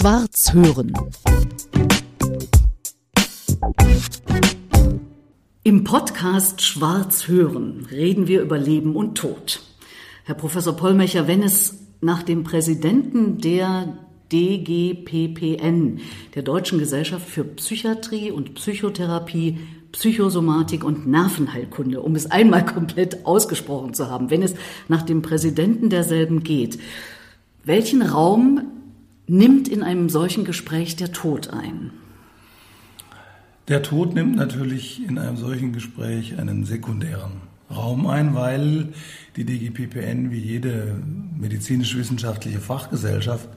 Schwarz hören. Im Podcast Schwarz hören reden wir über Leben und Tod. Herr Professor Pollmecher, wenn es nach dem Präsidenten der DGPPN, der Deutschen Gesellschaft für Psychiatrie und Psychotherapie, Psychosomatik und Nervenheilkunde, um es einmal komplett ausgesprochen zu haben, wenn es nach dem Präsidenten derselben geht, welchen Raum nimmt in einem solchen Gespräch der Tod ein? Der Tod nimmt natürlich in einem solchen Gespräch einen sekundären Raum ein, weil die DGPPN wie jede medizinisch-wissenschaftliche Fachgesellschaft,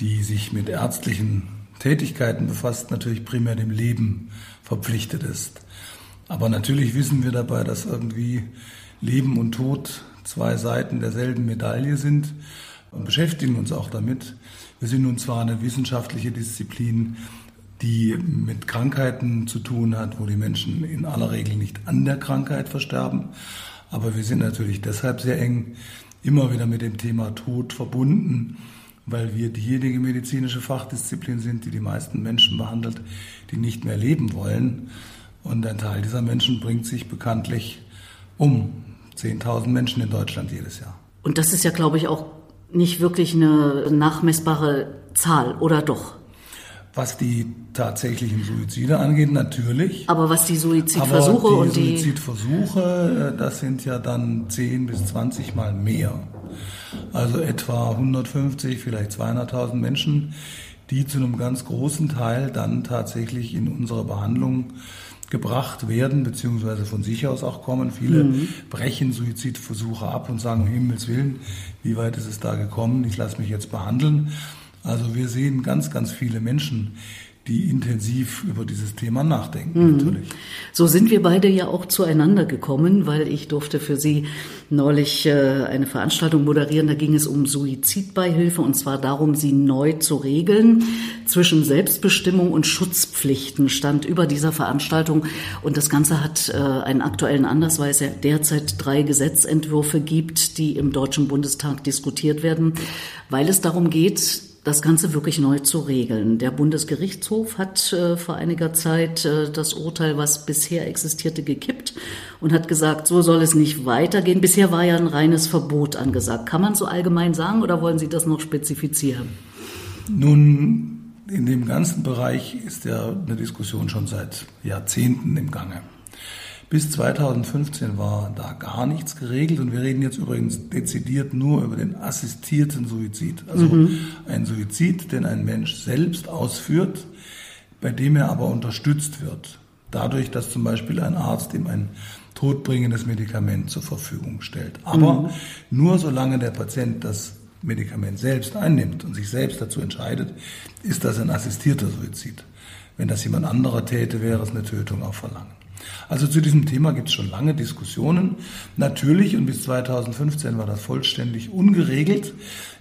die sich mit ärztlichen Tätigkeiten befasst, natürlich primär dem Leben verpflichtet ist. Aber natürlich wissen wir dabei, dass irgendwie Leben und Tod zwei Seiten derselben Medaille sind und beschäftigen uns auch damit. Wir sind nun zwar eine wissenschaftliche Disziplin, die mit Krankheiten zu tun hat, wo die Menschen in aller Regel nicht an der Krankheit versterben. Aber wir sind natürlich deshalb sehr eng immer wieder mit dem Thema Tod verbunden, weil wir diejenige medizinische Fachdisziplin sind, die die meisten Menschen behandelt, die nicht mehr leben wollen. Und ein Teil dieser Menschen bringt sich bekanntlich um. 10.000 Menschen in Deutschland jedes Jahr. Und das ist ja, glaube ich, auch nicht wirklich eine nachmessbare Zahl, oder doch? Was die tatsächlichen Suizide angeht, natürlich. Aber was die Suizidversuche Aber die und die Suizidversuche, äh, das sind ja dann 10 bis 20 Mal mehr. Also etwa 150, vielleicht 200.000 Menschen, die zu einem ganz großen Teil dann tatsächlich in unsere Behandlung gebracht werden, beziehungsweise von sich aus auch kommen. Viele mhm. brechen Suizidversuche ab und sagen, um Himmels Willen, wie weit ist es da gekommen? Ich lasse mich jetzt behandeln. Also wir sehen ganz, ganz viele Menschen, die intensiv über dieses Thema nachdenken, mhm. natürlich. So sind wir beide ja auch zueinander gekommen, weil ich durfte für Sie neulich äh, eine Veranstaltung moderieren. Da ging es um Suizidbeihilfe und zwar darum, sie neu zu regeln. Zwischen Selbstbestimmung und Schutzpflichten stand über dieser Veranstaltung und das Ganze hat äh, einen aktuellen Anlass, weil es ja derzeit drei Gesetzentwürfe gibt, die im Deutschen Bundestag diskutiert werden, weil es darum geht, das Ganze wirklich neu zu regeln. Der Bundesgerichtshof hat äh, vor einiger Zeit äh, das Urteil, was bisher existierte, gekippt und hat gesagt, so soll es nicht weitergehen. Bisher war ja ein reines Verbot angesagt. Kann man so allgemein sagen oder wollen Sie das noch spezifizieren? Nun, in dem ganzen Bereich ist ja eine Diskussion schon seit Jahrzehnten im Gange. Bis 2015 war da gar nichts geregelt und wir reden jetzt übrigens dezidiert nur über den assistierten Suizid. Also mhm. ein Suizid, den ein Mensch selbst ausführt, bei dem er aber unterstützt wird. Dadurch, dass zum Beispiel ein Arzt ihm ein todbringendes Medikament zur Verfügung stellt. Aber mhm. nur solange der Patient das Medikament selbst einnimmt und sich selbst dazu entscheidet, ist das ein assistierter Suizid. Wenn das jemand anderer täte, wäre es eine Tötung auf Verlangen. Also zu diesem Thema gibt es schon lange Diskussionen. Natürlich, und bis 2015 war das vollständig ungeregelt.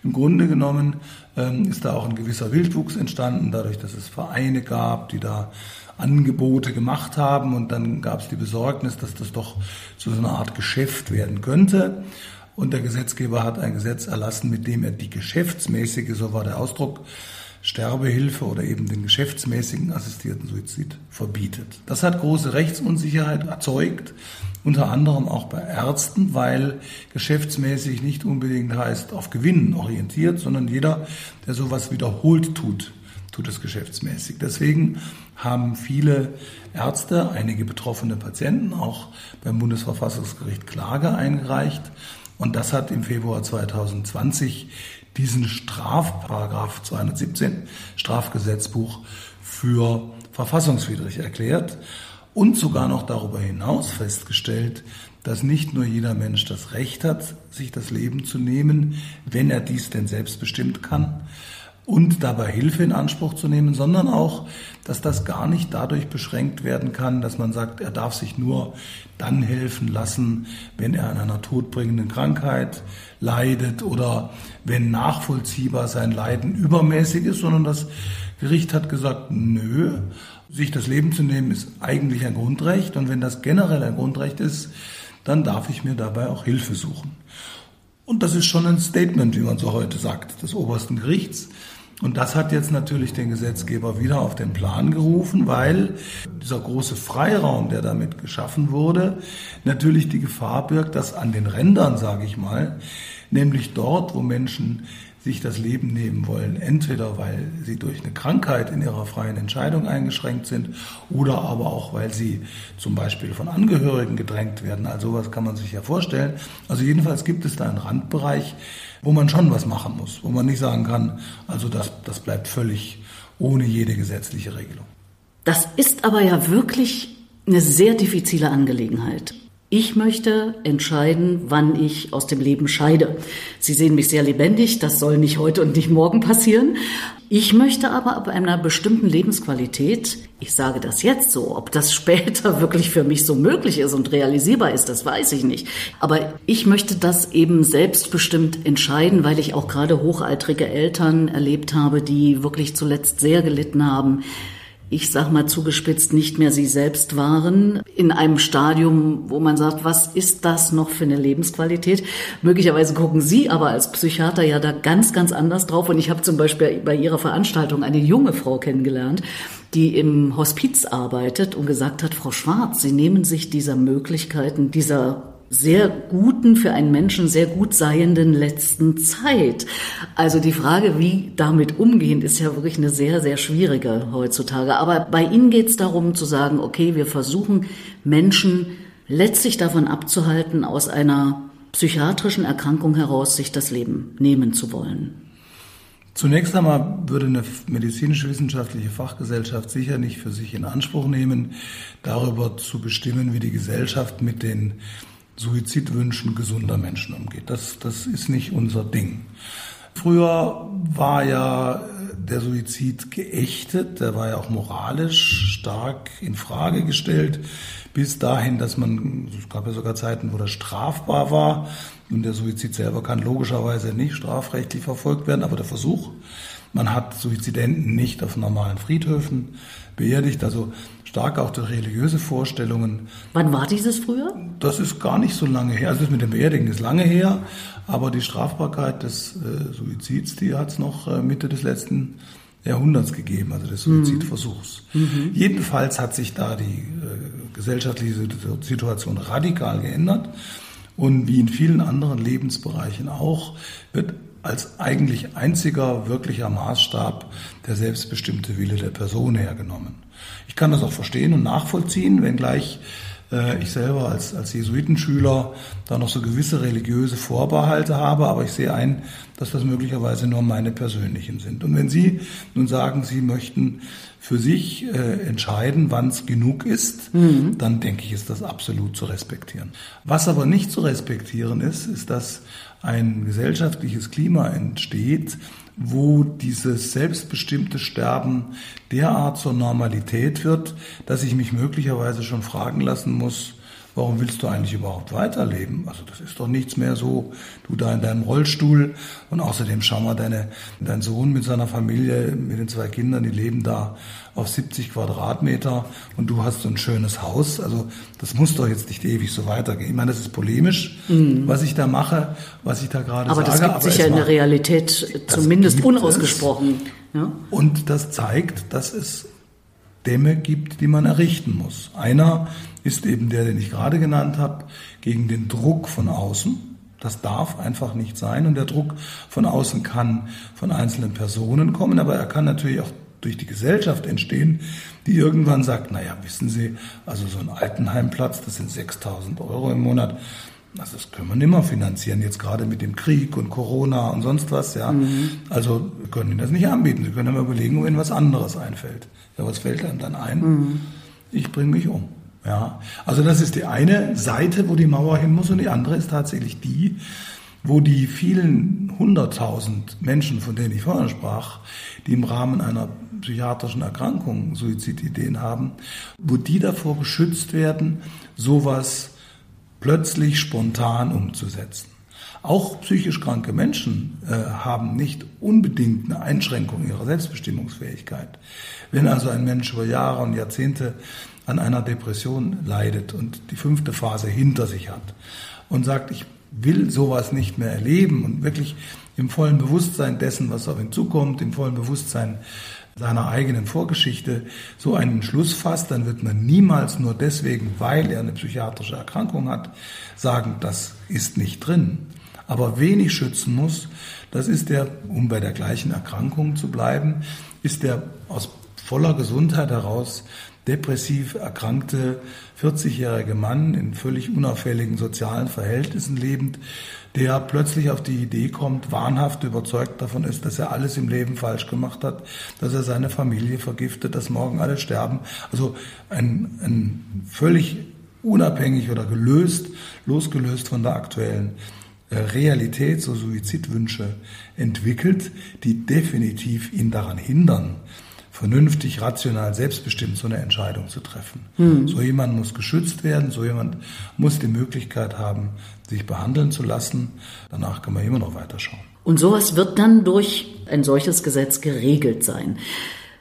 Im Grunde genommen ähm, ist da auch ein gewisser Wildwuchs entstanden, dadurch, dass es Vereine gab, die da Angebote gemacht haben. Und dann gab es die Besorgnis, dass das doch zu so einer Art Geschäft werden könnte. Und der Gesetzgeber hat ein Gesetz erlassen, mit dem er die geschäftsmäßige, so war der Ausdruck, Sterbehilfe oder eben den geschäftsmäßigen assistierten Suizid verbietet. Das hat große Rechtsunsicherheit erzeugt, unter anderem auch bei Ärzten, weil geschäftsmäßig nicht unbedingt heißt auf Gewinnen orientiert, sondern jeder, der sowas wiederholt tut, tut es geschäftsmäßig. Deswegen haben viele Ärzte, einige betroffene Patienten auch beim Bundesverfassungsgericht Klage eingereicht. Und das hat im Februar 2020 diesen Strafparagraph 217 Strafgesetzbuch für verfassungswidrig erklärt und sogar noch darüber hinaus festgestellt, dass nicht nur jeder Mensch das Recht hat, sich das Leben zu nehmen, wenn er dies denn selbst bestimmt kann, und dabei Hilfe in Anspruch zu nehmen, sondern auch, dass das gar nicht dadurch beschränkt werden kann, dass man sagt, er darf sich nur dann helfen lassen, wenn er an einer todbringenden Krankheit leidet oder wenn nachvollziehbar sein Leiden übermäßig ist, sondern das Gericht hat gesagt, nö, sich das Leben zu nehmen ist eigentlich ein Grundrecht und wenn das generell ein Grundrecht ist, dann darf ich mir dabei auch Hilfe suchen. Und das ist schon ein Statement, wie man so heute sagt, des obersten Gerichts Und das hat jetzt natürlich den Gesetzgeber wieder auf den Plan gerufen, weil dieser große Freiraum, der damit geschaffen wurde, natürlich die Gefahr birgt, dass an den Rändern, sage ich mal, nämlich dort, wo Menschen sich das Leben nehmen wollen, entweder weil sie durch eine Krankheit in ihrer freien Entscheidung eingeschränkt sind oder aber auch, weil sie zum Beispiel von Angehörigen gedrängt werden. Also sowas kann man sich ja vorstellen. Also jedenfalls gibt es da einen Randbereich, wo man schon was machen muss, wo man nicht sagen kann, also das, das bleibt völlig ohne jede gesetzliche Regelung. Das ist aber ja wirklich eine sehr diffizile Angelegenheit. Ich möchte entscheiden, wann ich aus dem Leben scheide. Sie sehen mich sehr lebendig, das soll nicht heute und nicht morgen passieren. Ich möchte aber ab einer bestimmten Lebensqualität, ich sage das jetzt so, ob das später wirklich für mich so möglich ist und realisierbar ist, das weiß ich nicht. Aber ich möchte das eben selbstbestimmt entscheiden, weil ich auch gerade hochaltrige Eltern erlebt habe, die wirklich zuletzt sehr gelitten haben ich sag mal zugespitzt, nicht mehr sie selbst waren, in einem Stadium, wo man sagt, was ist das noch für eine Lebensqualität? Möglicherweise gucken Sie aber als Psychiater ja da ganz, ganz anders drauf. Und ich habe zum Beispiel bei Ihrer Veranstaltung eine junge Frau kennengelernt, die im Hospiz arbeitet und gesagt hat, Frau Schwarz, Sie nehmen sich dieser Möglichkeiten, dieser sehr guten, für einen Menschen sehr gut seienden letzten Zeit. Also die Frage, wie damit umgehen, ist ja wirklich eine sehr, sehr schwierige heutzutage. Aber bei Ihnen geht es darum zu sagen, okay, wir versuchen Menschen letztlich davon abzuhalten, aus einer psychiatrischen Erkrankung heraus sich das Leben nehmen zu wollen. Zunächst einmal würde eine medizinisch-wissenschaftliche Fachgesellschaft sicher nicht für sich in Anspruch nehmen, darüber zu bestimmen, wie die Gesellschaft mit den Suizidwünschen gesunder Menschen umgeht. Das, das ist nicht unser Ding. Früher war ja der Suizid geächtet, der war ja auch moralisch stark in Frage gestellt, bis dahin, dass man, es gab ja sogar Zeiten, wo das strafbar war. Und der Suizid selber kann logischerweise nicht strafrechtlich verfolgt werden, aber der Versuch, man hat Suizidenten nicht auf normalen Friedhöfen beerdigt, also stark auch durch religiöse Vorstellungen. Wann war dieses früher? Das ist gar nicht so lange her. Also das mit dem Beerdigen ist lange her, aber die Strafbarkeit des äh, Suizids, die hat es noch äh, Mitte des letzten Jahrhunderts gegeben, also des mhm. Suizidversuchs. Mhm. Jedenfalls hat sich da die äh, gesellschaftliche Situation radikal geändert. Und wie in vielen anderen Lebensbereichen auch, wird als eigentlich einziger wirklicher Maßstab der selbstbestimmte Wille der Person hergenommen. Ich kann das auch verstehen und nachvollziehen, wenngleich äh, ich selber als, als Jesuitenschüler da noch so gewisse religiöse Vorbehalte habe, aber ich sehe ein, dass das möglicherweise nur meine persönlichen sind. Und wenn Sie nun sagen, Sie möchten für sich äh, entscheiden, wann es genug ist, mhm. dann denke ich, ist das absolut zu respektieren. Was aber nicht zu respektieren ist, ist, dass ein gesellschaftliches Klima entsteht, wo dieses selbstbestimmte Sterben derart zur Normalität wird, dass ich mich möglicherweise schon fragen lassen muss, warum willst du eigentlich überhaupt weiterleben? Also das ist doch nichts mehr so, du da in deinem Rollstuhl und außerdem schau mal, deine, dein Sohn mit seiner Familie, mit den zwei Kindern, die leben da auf 70 Quadratmeter und du hast so ein schönes Haus. Also das muss doch jetzt nicht ewig so weitergehen. Ich meine, das ist polemisch, mhm. was ich da mache, was ich da gerade aber sage. Das gibt aber sicher in der Realität zumindest unausgesprochen. Ja? Und das zeigt, dass es Dämme gibt, die man errichten muss. Einer ist eben der, den ich gerade genannt habe, gegen den Druck von außen. Das darf einfach nicht sein. Und der Druck von außen kann von einzelnen Personen kommen, aber er kann natürlich auch durch die Gesellschaft entstehen, die irgendwann sagt, naja, wissen Sie, also so ein Altenheimplatz, das sind 6000 Euro im Monat, also das können wir nicht mehr finanzieren, jetzt gerade mit dem Krieg und Corona und sonst was, ja. Mhm. Also wir können Ihnen das nicht anbieten. Sie können immer überlegen, wenn was anderes einfällt. Ja, was fällt einem dann ein? Mhm. Ich bringe mich um. Ja, also das ist die eine Seite, wo die Mauer hin muss und die andere ist tatsächlich die, wo die vielen hunderttausend Menschen, von denen ich vorhin sprach, die im Rahmen einer psychiatrischen Erkrankung Suizidideen haben, wo die davor geschützt werden, sowas plötzlich spontan umzusetzen. Auch psychisch kranke Menschen äh, haben nicht unbedingt eine Einschränkung ihrer Selbstbestimmungsfähigkeit. Wenn also ein Mensch über Jahre und Jahrzehnte an einer Depression leidet und die fünfte Phase hinter sich hat und sagt, ich will sowas nicht mehr erleben und wirklich im vollen Bewusstsein dessen, was auf ihn zukommt, im vollen Bewusstsein seiner eigenen Vorgeschichte so einen Schluss fasst, dann wird man niemals nur deswegen, weil er eine psychiatrische Erkrankung hat, sagen, das ist nicht drin. Aber wenig schützen muss, das ist der, um bei der gleichen Erkrankung zu bleiben, ist der aus voller Gesundheit heraus depressiv erkrankte 40-jährige Mann in völlig unauffälligen sozialen Verhältnissen lebend, der plötzlich auf die Idee kommt, wahnhaft überzeugt davon ist, dass er alles im Leben falsch gemacht hat, dass er seine Familie vergiftet, dass morgen alle sterben. Also ein, ein völlig unabhängig oder gelöst, losgelöst von der aktuellen äh, Realität, so Suizidwünsche entwickelt, die definitiv ihn daran hindern, vernünftig, rational, selbstbestimmt so eine Entscheidung zu treffen. Hm. So jemand muss geschützt werden, so jemand muss die Möglichkeit haben, sich behandeln zu lassen. Danach kann man immer noch weiterschauen. Und sowas wird dann durch ein solches Gesetz geregelt sein.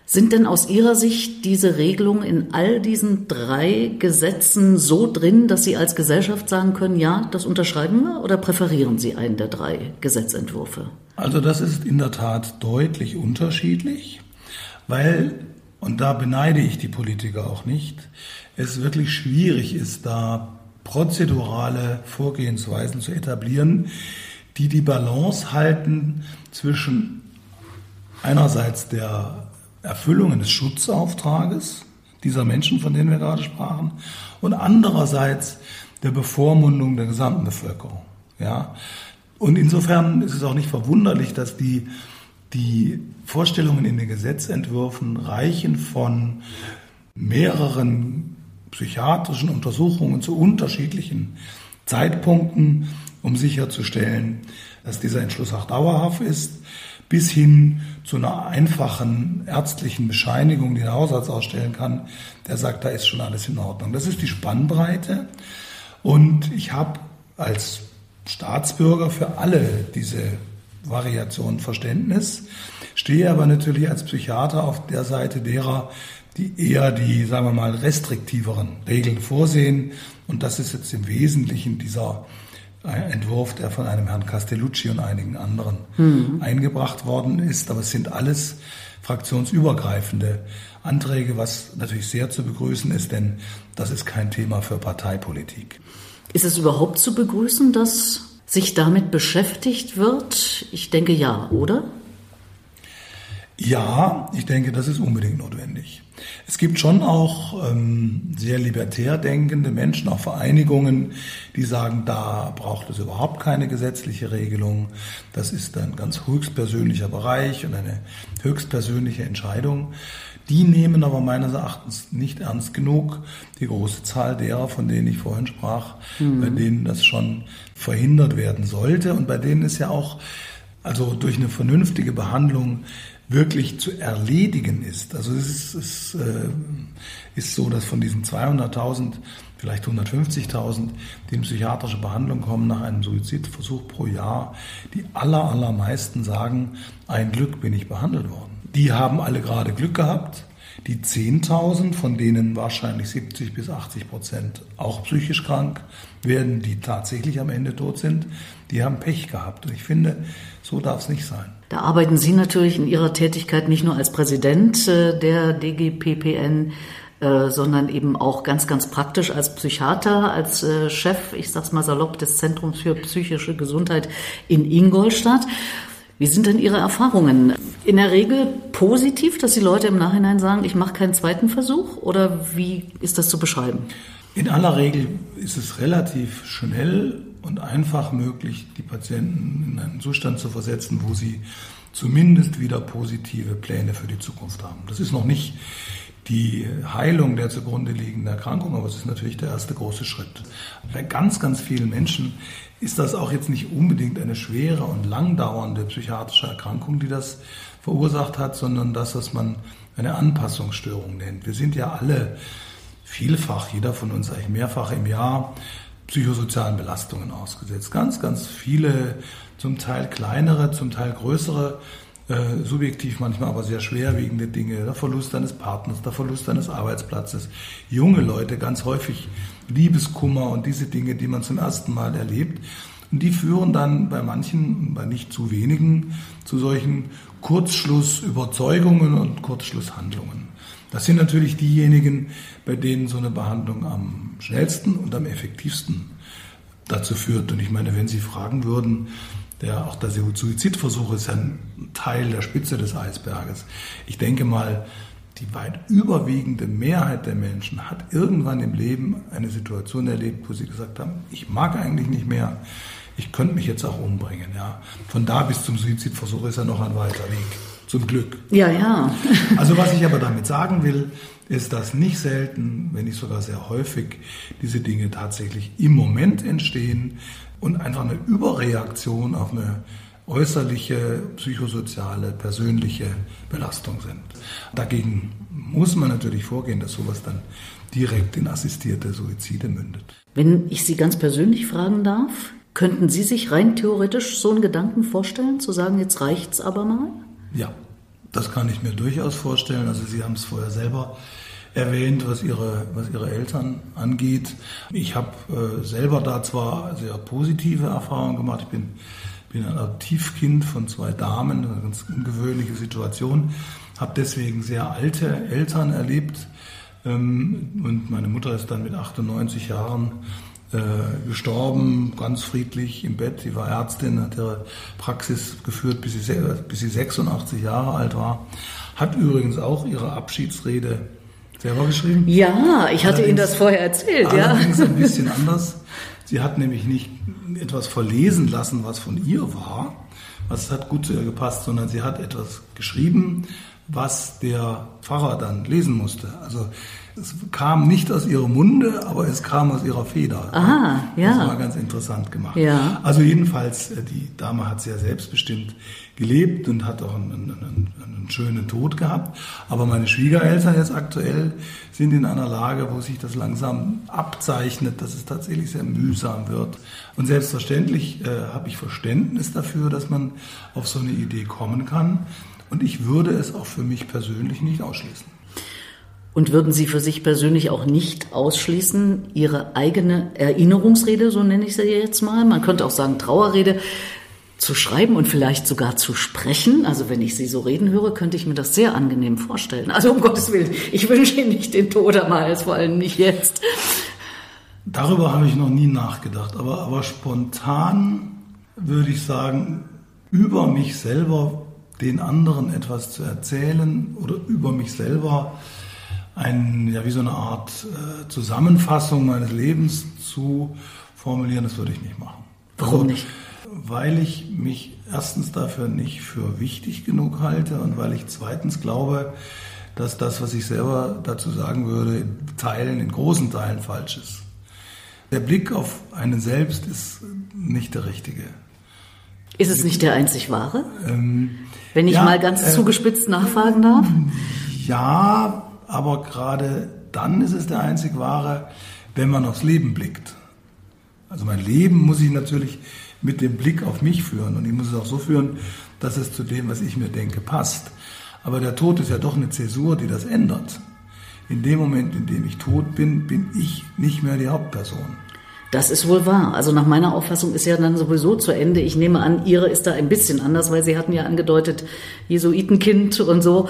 Sind denn aus Ihrer Sicht diese Regelungen in all diesen drei Gesetzen so drin, dass Sie als Gesellschaft sagen können, ja, das unterschreiben wir oder präferieren Sie einen der drei Gesetzentwürfe? Also das ist in der Tat deutlich unterschiedlich weil, und da beneide ich die Politiker auch nicht, es wirklich schwierig ist, da prozedurale Vorgehensweisen zu etablieren, die die Balance halten zwischen einerseits der Erfüllung eines Schutzauftrages dieser Menschen, von denen wir gerade sprachen, und andererseits der Bevormundung der gesamten Bevölkerung. Ja? Und insofern ist es auch nicht verwunderlich, dass die die Vorstellungen in den Gesetzentwürfen reichen von mehreren psychiatrischen Untersuchungen zu unterschiedlichen Zeitpunkten, um sicherzustellen, dass dieser Entschluss auch dauerhaft ist, bis hin zu einer einfachen ärztlichen Bescheinigung, die der Hausarzt ausstellen kann, der sagt, da ist schon alles in Ordnung. Das ist die Spannbreite. Und ich habe als Staatsbürger für alle diese Variation Verständnis, stehe aber natürlich als Psychiater auf der Seite derer, die eher die, sagen wir mal, restriktiveren Regeln vorsehen. Und das ist jetzt im Wesentlichen dieser äh, Entwurf, der von einem Herrn Castellucci und einigen anderen mhm. eingebracht worden ist. Aber es sind alles fraktionsübergreifende Anträge, was natürlich sehr zu begrüßen ist, denn das ist kein Thema für Parteipolitik. Ist es überhaupt zu begrüßen, dass sich damit beschäftigt wird? Ich denke ja, oder? Ja, ich denke, das ist unbedingt notwendig. Es gibt schon auch ähm, sehr libertär denkende Menschen, auch Vereinigungen, die sagen, da braucht es überhaupt keine gesetzliche Regelung. Das ist ein ganz höchstpersönlicher Bereich und eine höchstpersönliche Entscheidung. Die nehmen aber meines Erachtens nicht ernst genug die große Zahl derer, von denen ich vorhin sprach, mhm. bei denen das schon verhindert werden sollte und bei denen es ja auch also durch eine vernünftige Behandlung wirklich zu erledigen ist. Also es ist, es, äh, ist so, dass von diesen 200.000, vielleicht 150.000, die in psychiatrische Behandlung kommen nach einem Suizidversuch pro Jahr, die aller, allermeisten sagen, ein Glück bin ich behandelt worden. Die haben alle gerade Glück gehabt. Die 10.000, von denen wahrscheinlich 70 bis 80 Prozent auch psychisch krank werden, die tatsächlich am Ende tot sind, die haben Pech gehabt. Und ich finde, so darf es nicht sein. Da arbeiten Sie natürlich in Ihrer Tätigkeit nicht nur als Präsident äh, der DGPPN, äh, sondern eben auch ganz, ganz praktisch als Psychiater, als äh, Chef, ich sag's mal salopp, des Zentrums für psychische Gesundheit in Ingolstadt. Wie sind denn Ihre Erfahrungen? In der Regel positiv, dass die Leute im Nachhinein sagen, ich mache keinen zweiten Versuch? Oder wie ist das zu beschreiben? In aller Regel ist es relativ schnell und einfach möglich, die Patienten in einen Zustand zu versetzen, wo sie zumindest wieder positive Pläne für die Zukunft haben. Das ist noch nicht die Heilung der zugrunde liegenden Erkrankung, aber es ist natürlich der erste große Schritt. Bei ganz, ganz vielen Menschen ist das auch jetzt nicht unbedingt eine schwere und langdauernde psychiatrische Erkrankung, die das verursacht hat, sondern das, was man eine Anpassungsstörung nennt. Wir sind ja alle vielfach, jeder von uns eigentlich mehrfach im Jahr, psychosozialen Belastungen ausgesetzt. Ganz, ganz viele, zum Teil kleinere, zum Teil größere äh, subjektiv manchmal aber sehr schwerwiegende Dinge, der Verlust eines Partners, der Verlust eines Arbeitsplatzes. Junge Leute ganz häufig Liebeskummer und diese Dinge, die man zum ersten Mal erlebt. Und die führen dann bei manchen, bei nicht zu wenigen, zu solchen Kurzschlussüberzeugungen und Kurzschlusshandlungen. Das sind natürlich diejenigen, bei denen so eine Behandlung am schnellsten und am effektivsten dazu führt. Und ich meine, wenn Sie fragen würden, der, auch der Suizidversuch ist ja ein Teil der Spitze des Eisberges. Ich denke mal, die weit überwiegende Mehrheit der Menschen hat irgendwann im Leben eine Situation erlebt, wo sie gesagt haben, ich mag eigentlich nicht mehr, ich könnte mich jetzt auch umbringen. Ja. Von da bis zum Suizidversuch ist ja noch ein weiter Weg. Zum Glück. Ja, ja. also was ich aber damit sagen will, ist, dass nicht selten, wenn nicht sogar sehr häufig, diese Dinge tatsächlich im Moment entstehen und einfach eine Überreaktion auf eine äußerliche, psychosoziale, persönliche Belastung sind. Dagegen muss man natürlich vorgehen, dass sowas dann direkt in assistierte Suizide mündet. Wenn ich Sie ganz persönlich fragen darf, könnten Sie sich rein theoretisch so einen Gedanken vorstellen, zu sagen, jetzt reicht's aber mal? Ja, das kann ich mir durchaus vorstellen. Also Sie haben es vorher selber erwähnt, was Ihre, was Ihre Eltern angeht. Ich habe äh, selber da zwar sehr positive Erfahrungen gemacht. Ich bin bin ein Adoptivkind von zwei Damen, eine ganz ungewöhnliche Situation, habe deswegen sehr alte Eltern erlebt ähm, und meine Mutter ist dann mit 98 Jahren äh, gestorben, ganz friedlich im Bett. Sie war Ärztin, hat ihre Praxis geführt, bis sie, bis sie 86 Jahre alt war. Hat übrigens auch ihre Abschiedsrede selber geschrieben. Ja, ich hatte allerdings, Ihnen das vorher erzählt. Allerdings ja. ein bisschen anders. Sie hat nämlich nicht etwas verlesen lassen, was von ihr war, was hat gut zu ihr gepasst, sondern sie hat etwas geschrieben, was der Pfarrer dann lesen musste. Also es kam nicht aus ihrem Munde, aber es kam aus ihrer Feder. Aha, ja. Das war ganz interessant gemacht. Ja. Also jedenfalls, äh, die Dame hat sehr selbstbestimmt gelebt und hat auch einen, einen, einen schönen Tod gehabt. Aber meine Schwiegereltern jetzt aktuell sind in einer Lage, wo sich das langsam abzeichnet, dass es tatsächlich sehr mühsam wird. Und selbstverständlich äh, habe ich Verständnis dafür, dass man auf so eine Idee kommen kann. Und ich würde es auch für mich persönlich nicht ausschließen. Und würden Sie für sich persönlich auch nicht ausschließen, Ihre eigene Erinnerungsrede, so nenne ich sie jetzt mal, man könnte auch sagen Trauerrede, zu schreiben und vielleicht sogar zu sprechen. Also wenn ich Sie so reden höre, könnte ich mir das sehr angenehm vorstellen. Also um Gottes Willen, ich wünsche Ihnen nicht den Tod am Hals, vor allem nicht jetzt. Darüber habe ich noch nie nachgedacht, aber, aber spontan würde ich sagen, über mich selber den anderen etwas zu erzählen oder über mich selber ein, ja, wie so eine Art äh, Zusammenfassung meines Lebens zu formulieren, das würde ich nicht machen. Warum also, nicht? Weil ich mich erstens dafür nicht für wichtig genug halte und weil ich zweitens glaube, dass das, was ich selber dazu sagen würde, in Teilen, in großen Teilen falsch ist. Der Blick auf einen selbst ist nicht der richtige. Ist es nicht der einzig wahre? Ähm, Wenn ich ja, mal ganz äh, zugespitzt nachfragen darf? Ja, aber gerade dann ist es der einzig wahre, wenn man aufs Leben blickt. Also mein Leben muss ich natürlich mit dem Blick auf mich führen und ich muss es auch so führen, dass es zu dem, was ich mir denke, passt. Aber der Tod ist ja doch eine Zäsur, die das ändert. In dem Moment, in dem ich tot bin, bin ich nicht mehr die Hauptperson. Das ist wohl wahr. Also nach meiner Auffassung ist ja dann sowieso zu Ende. Ich nehme an, Ihre ist da ein bisschen anders, weil Sie hatten ja angedeutet, Jesuitenkind und so.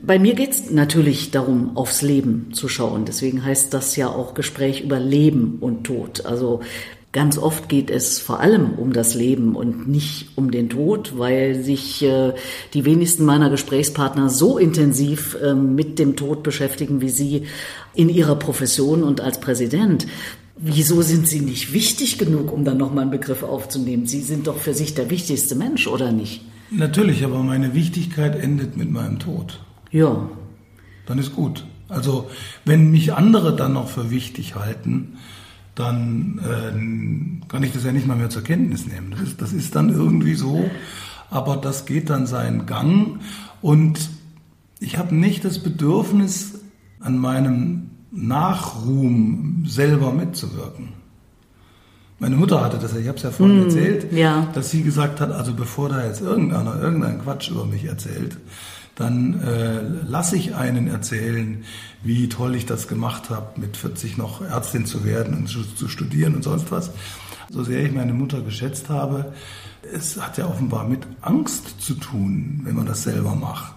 Bei mir geht es natürlich darum, aufs Leben zu schauen. Deswegen heißt das ja auch Gespräch über Leben und Tod. Also Ganz oft geht es vor allem um das Leben und nicht um den Tod, weil sich äh, die wenigsten meiner Gesprächspartner so intensiv äh, mit dem Tod beschäftigen wie Sie in Ihrer Profession und als Präsident. Wieso sind Sie nicht wichtig genug, um dann nochmal einen Begriff aufzunehmen? Sie sind doch für sich der wichtigste Mensch, oder nicht? Natürlich, aber meine Wichtigkeit endet mit meinem Tod. Ja. Dann ist gut. Also, wenn mich andere dann noch für wichtig halten, dann äh, kann ich das ja nicht mal mehr zur Kenntnis nehmen. Das ist, das ist dann irgendwie so, aber das geht dann seinen Gang und ich habe nicht das Bedürfnis, an meinem Nachruhm selber mitzuwirken. Meine Mutter hatte das, ich habe es ja vorhin mm, erzählt, ja. dass sie gesagt hat, also bevor da jetzt irgendeiner irgendeinen Quatsch über mich erzählt, dann äh, lasse ich einen erzählen, wie toll ich das gemacht habe, mit 40 noch Ärztin zu werden und zu studieren und sonst was. so sehr ich meine Mutter geschätzt habe, es hat ja offenbar mit Angst zu tun, wenn man das selber macht.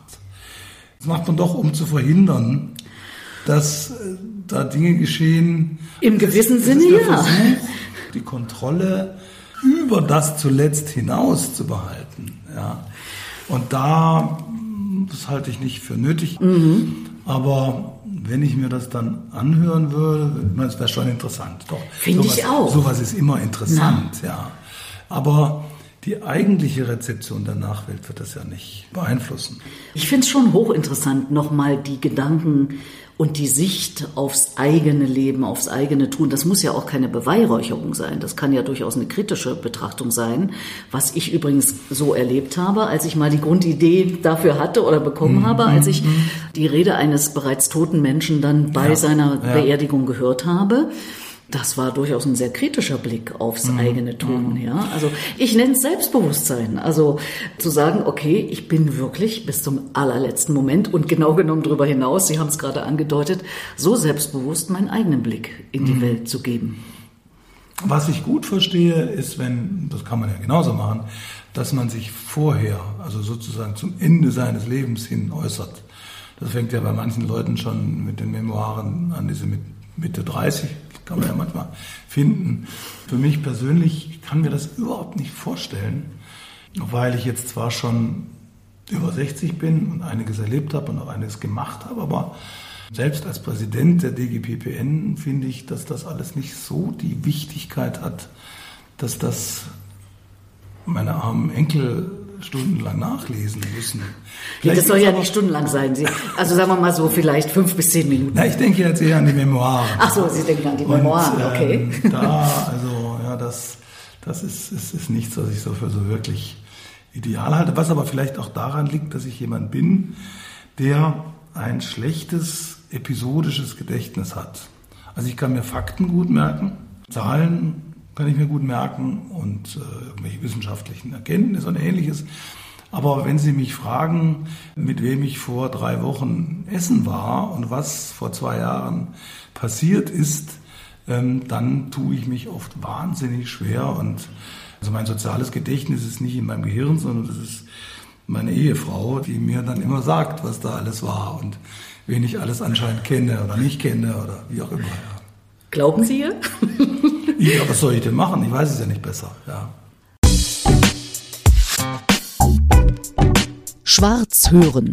Das macht man doch, um zu verhindern, dass äh, da Dinge geschehen. Im gewissen Sinne ja. Versuch, die Kontrolle über das zuletzt hinaus zu behalten. Ja. Und da, das halte ich nicht für nötig. Mhm. Aber wenn ich mir das dann anhören würde, das wäre schon interessant. Finde ich auch. Sowas ist immer interessant, Na. ja. Aber die eigentliche Rezeption der Nachwelt wird das ja nicht beeinflussen. Ich finde es schon hochinteressant, nochmal die Gedanken und die Sicht aufs eigene Leben, aufs eigene Tun. Das muss ja auch keine Beweihräucherung sein. Das kann ja durchaus eine kritische Betrachtung sein. Was ich übrigens so erlebt habe, als ich mal die Grundidee dafür hatte oder bekommen mhm. habe, als ich mhm. die Rede eines bereits toten Menschen dann bei ja. seiner ja. Beerdigung gehört habe das war durchaus ein sehr kritischer Blick aufs mhm. eigene Tun. Mhm. Ja, also ich nenne es Selbstbewusstsein. Also zu sagen, okay, ich bin wirklich bis zum allerletzten Moment und genau genommen darüber hinaus, Sie haben es gerade angedeutet, so selbstbewusst meinen eigenen Blick in die mhm. Welt zu geben. Was ich gut verstehe, ist, wenn, das kann man ja genauso machen, dass man sich vorher, also sozusagen zum Ende seines Lebens hin äußert. Das fängt ja bei manchen Leuten schon mit den Memoiren an, diese mit Mitte 30 kann man ja manchmal finden. Für mich persönlich ich kann mir das überhaupt nicht vorstellen, weil ich jetzt zwar schon über 60 bin und einiges erlebt habe und auch einiges gemacht habe, aber selbst als Präsident der DGPPN finde ich, dass das alles nicht so die Wichtigkeit hat, dass das meine armen Enkel stundenlang nachlesen müssen. Ja, das soll ja nicht stundenlang sein. Sie, also sagen wir mal so, vielleicht fünf bis zehn Minuten. Na, ich denke jetzt eher an die Memoiren. Ach so, Sie denken an die Memoiren, Und, okay. Ähm, da, also, ja, das, das ist, ist, ist nichts, was ich so für so wirklich ideal halte. Was aber vielleicht auch daran liegt, dass ich jemand bin, der ein schlechtes episodisches Gedächtnis hat. Also ich kann mir Fakten gut merken, Zahlen kann ich mir gut merken und äh, irgendwelche wissenschaftlichen Erkenntnisse und ähnliches. Aber wenn Sie mich fragen, mit wem ich vor drei Wochen essen war und was vor zwei Jahren passiert ist, ähm, dann tue ich mich oft wahnsinnig schwer. Und also mein soziales Gedächtnis ist nicht in meinem Gehirn, sondern das ist meine Ehefrau, die mir dann immer sagt, was da alles war und wen ich alles anscheinend kenne oder nicht kenne oder wie auch immer. Glauben Sie ihr? Ja, was soll ich denn machen? Ich weiß es ja nicht besser. Ja. Schwarz hören.